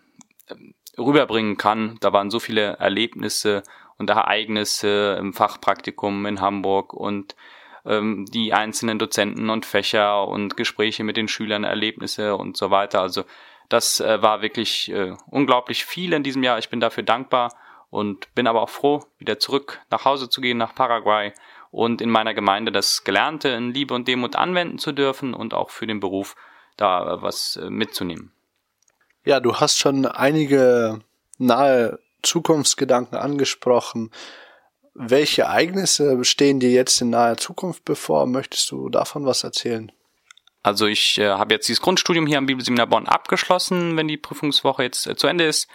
rüberbringen kann. Da waren so viele Erlebnisse und Ereignisse im Fachpraktikum in Hamburg und ähm, die einzelnen Dozenten und Fächer und Gespräche mit den Schülern, Erlebnisse und so weiter. Also das äh, war wirklich äh, unglaublich viel in diesem Jahr. Ich bin dafür dankbar und bin aber auch froh, wieder zurück nach Hause zu gehen, nach Paraguay und in meiner Gemeinde das Gelernte in Liebe und Demut anwenden zu dürfen und auch für den Beruf da äh, was äh, mitzunehmen. Ja, du hast schon einige nahe Zukunftsgedanken angesprochen. Welche Ereignisse stehen dir jetzt in naher Zukunft bevor? Möchtest du davon was erzählen? Also ich äh, habe jetzt dieses Grundstudium hier am Bibelseminar Bonn abgeschlossen, wenn die Prüfungswoche jetzt äh, zu Ende ist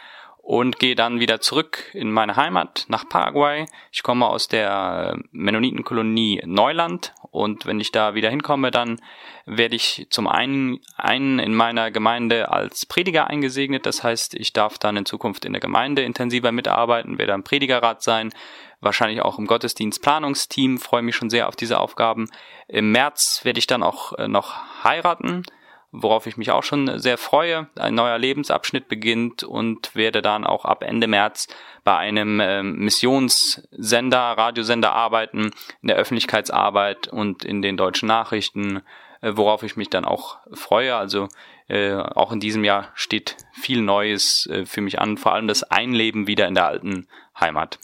und gehe dann wieder zurück in meine Heimat nach Paraguay. Ich komme aus der Mennonitenkolonie Neuland und wenn ich da wieder hinkomme, dann werde ich zum einen, einen in meiner Gemeinde als Prediger eingesegnet. Das heißt, ich darf dann in Zukunft in der Gemeinde intensiver mitarbeiten, werde ein Predigerrat sein, wahrscheinlich auch im Gottesdienstplanungsteam, freue mich schon sehr auf diese Aufgaben. Im März werde ich dann auch äh, noch heiraten worauf ich mich auch schon sehr freue. Ein neuer Lebensabschnitt beginnt und werde dann auch ab Ende März bei einem äh, Missionssender, Radiosender arbeiten, in der Öffentlichkeitsarbeit und in den deutschen Nachrichten, äh, worauf ich mich dann auch freue. Also äh, auch in diesem Jahr steht viel Neues äh, für mich an, vor allem das Einleben wieder in der alten Heimat.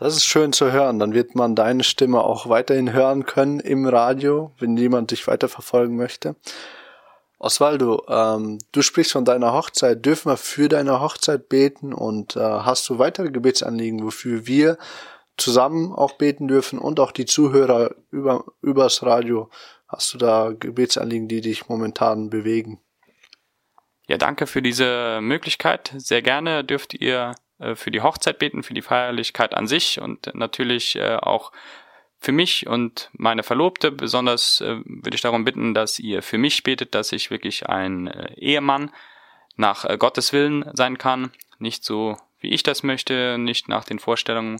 Das ist schön zu hören. Dann wird man deine Stimme auch weiterhin hören können im Radio, wenn jemand dich weiterverfolgen möchte. Osvaldo, ähm, du sprichst von deiner Hochzeit. Dürfen wir für deine Hochzeit beten und äh, hast du weitere Gebetsanliegen, wofür wir zusammen auch beten dürfen und auch die Zuhörer über, übers Radio? Hast du da Gebetsanliegen, die dich momentan bewegen? Ja, danke für diese Möglichkeit. Sehr gerne dürft ihr äh, für die Hochzeit beten, für die Feierlichkeit an sich und natürlich äh, auch für mich und meine Verlobte. Besonders äh, würde ich darum bitten, dass ihr für mich betet, dass ich wirklich ein äh, Ehemann nach äh, Gottes Willen sein kann. Nicht so, wie ich das möchte, nicht nach den Vorstellungen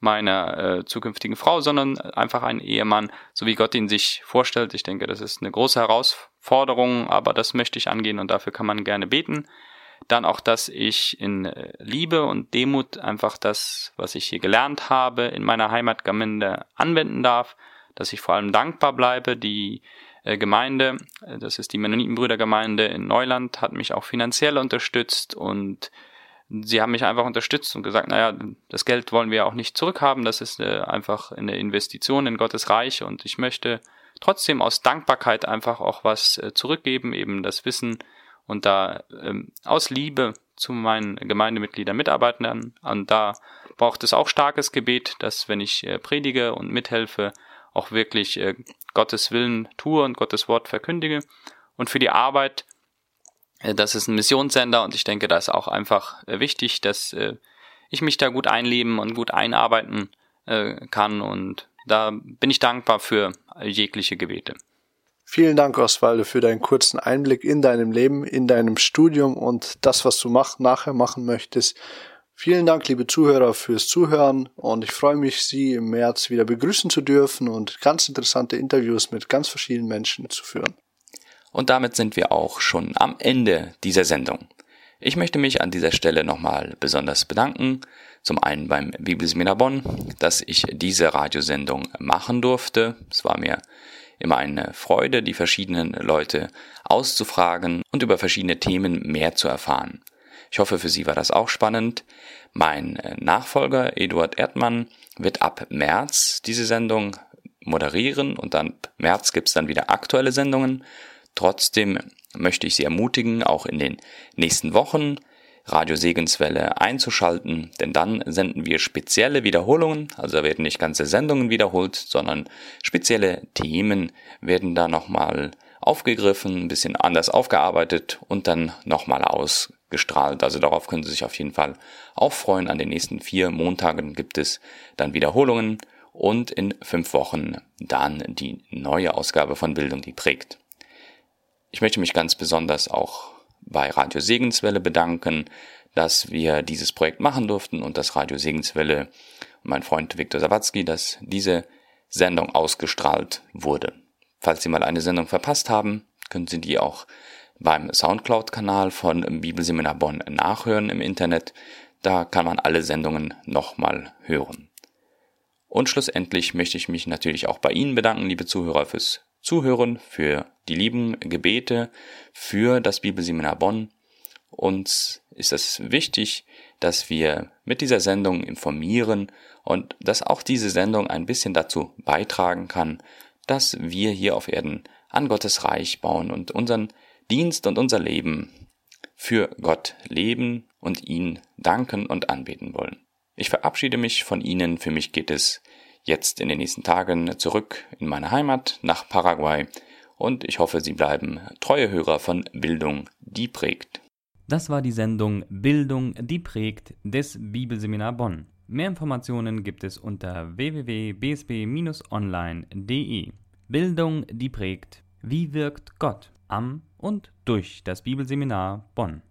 meiner äh, zukünftigen Frau, sondern einfach ein Ehemann, so wie Gott ihn sich vorstellt. Ich denke, das ist eine große Herausforderung, aber das möchte ich angehen und dafür kann man gerne beten. Dann auch, dass ich in äh, Liebe und Demut einfach das, was ich hier gelernt habe, in meiner Heimatgemeinde anwenden darf, dass ich vor allem dankbar bleibe. Die äh, Gemeinde, äh, das ist die Mennonitenbrüdergemeinde in Neuland, hat mich auch finanziell unterstützt und sie haben mich einfach unterstützt und gesagt, naja, das Geld wollen wir auch nicht zurückhaben, das ist einfach eine Investition in Gottes Reich und ich möchte trotzdem aus Dankbarkeit einfach auch was zurückgeben, eben das Wissen, und da ähm, aus Liebe zu meinen Gemeindemitgliedern mitarbeiten dann. Und da braucht es auch starkes Gebet, dass wenn ich äh, predige und mithelfe, auch wirklich äh, Gottes Willen tue und Gottes Wort verkündige. Und für die Arbeit, äh, das ist ein Missionssender und ich denke, da ist auch einfach äh, wichtig, dass äh, ich mich da gut einleben und gut einarbeiten äh, kann. Und da bin ich dankbar für jegliche Gebete. Vielen Dank, Oswaldo, für deinen kurzen Einblick in deinem Leben, in deinem Studium und das, was du mach, nachher machen möchtest. Vielen Dank, liebe Zuhörer, fürs Zuhören und ich freue mich, Sie im März wieder begrüßen zu dürfen und ganz interessante Interviews mit ganz verschiedenen Menschen zu führen. Und damit sind wir auch schon am Ende dieser Sendung. Ich möchte mich an dieser Stelle nochmal besonders bedanken. Zum einen beim Bibelseminar Bonn, dass ich diese Radiosendung machen durfte. Es war mir immer eine Freude, die verschiedenen Leute auszufragen und über verschiedene Themen mehr zu erfahren. Ich hoffe, für Sie war das auch spannend. Mein äh, Nachfolger Eduard Erdmann wird ab März diese Sendung moderieren und dann März gibt's dann wieder aktuelle Sendungen. Trotzdem möchte ich Sie ermutigen, auch in den nächsten Wochen Radio Segenswelle einzuschalten, denn dann senden wir spezielle Wiederholungen, also werden nicht ganze Sendungen wiederholt, sondern spezielle Themen werden da nochmal aufgegriffen, ein bisschen anders aufgearbeitet und dann nochmal ausgestrahlt. Also darauf können Sie sich auf jeden Fall auch freuen. An den nächsten vier Montagen gibt es dann Wiederholungen und in fünf Wochen dann die neue Ausgabe von Bildung, die prägt. Ich möchte mich ganz besonders auch bei Radio Segenswelle bedanken, dass wir dieses Projekt machen durften und dass Radio Segenswelle und mein Freund Viktor Sawatzki, dass diese Sendung ausgestrahlt wurde. Falls Sie mal eine Sendung verpasst haben, können Sie die auch beim Soundcloud-Kanal von Bibelseminar Bonn nachhören im Internet. Da kann man alle Sendungen nochmal hören. Und schlussendlich möchte ich mich natürlich auch bei Ihnen bedanken, liebe Zuhörer, fürs Zuhören, für die lieben Gebete, für das Bibelseminar Bonn. Uns ist es wichtig, dass wir mit dieser Sendung informieren und dass auch diese Sendung ein bisschen dazu beitragen kann, dass wir hier auf Erden an Gottes Reich bauen und unseren Dienst und unser Leben für Gott leben und ihn danken und anbeten wollen. Ich verabschiede mich von Ihnen. Für mich geht es jetzt in den nächsten Tagen zurück in meine Heimat nach Paraguay und ich hoffe, Sie bleiben treue Hörer von Bildung, die prägt. Das war die Sendung Bildung, die prägt des Bibelseminar Bonn. Mehr Informationen gibt es unter www.bsb-online.de. Bildung, die prägt. Wie wirkt Gott am und durch das Bibelseminar Bonn.